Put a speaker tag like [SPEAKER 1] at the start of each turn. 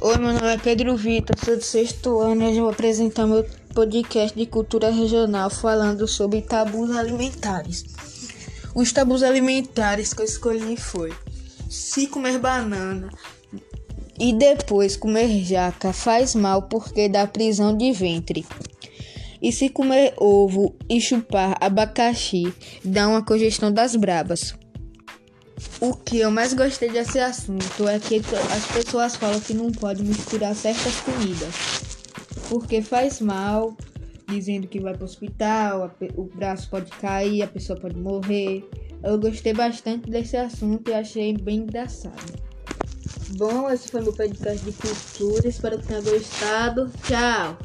[SPEAKER 1] Oi, meu nome é Pedro Vitor, sou do sexto ano e hoje vou apresentar meu podcast de cultura regional falando sobre tabus alimentares. Os tabus alimentares que eu escolhi foi se comer banana e depois comer jaca faz mal porque dá prisão de ventre. E se comer ovo e chupar abacaxi dá uma congestão das brabas. O que eu mais gostei desse assunto é que as pessoas falam que não pode misturar certas comidas, porque faz mal, dizendo que vai para o hospital, o braço pode cair, a pessoa pode morrer. Eu gostei bastante desse assunto e achei bem engraçado. Bom, esse foi meu podcast de cultura, espero que tenha gostado. Tchau!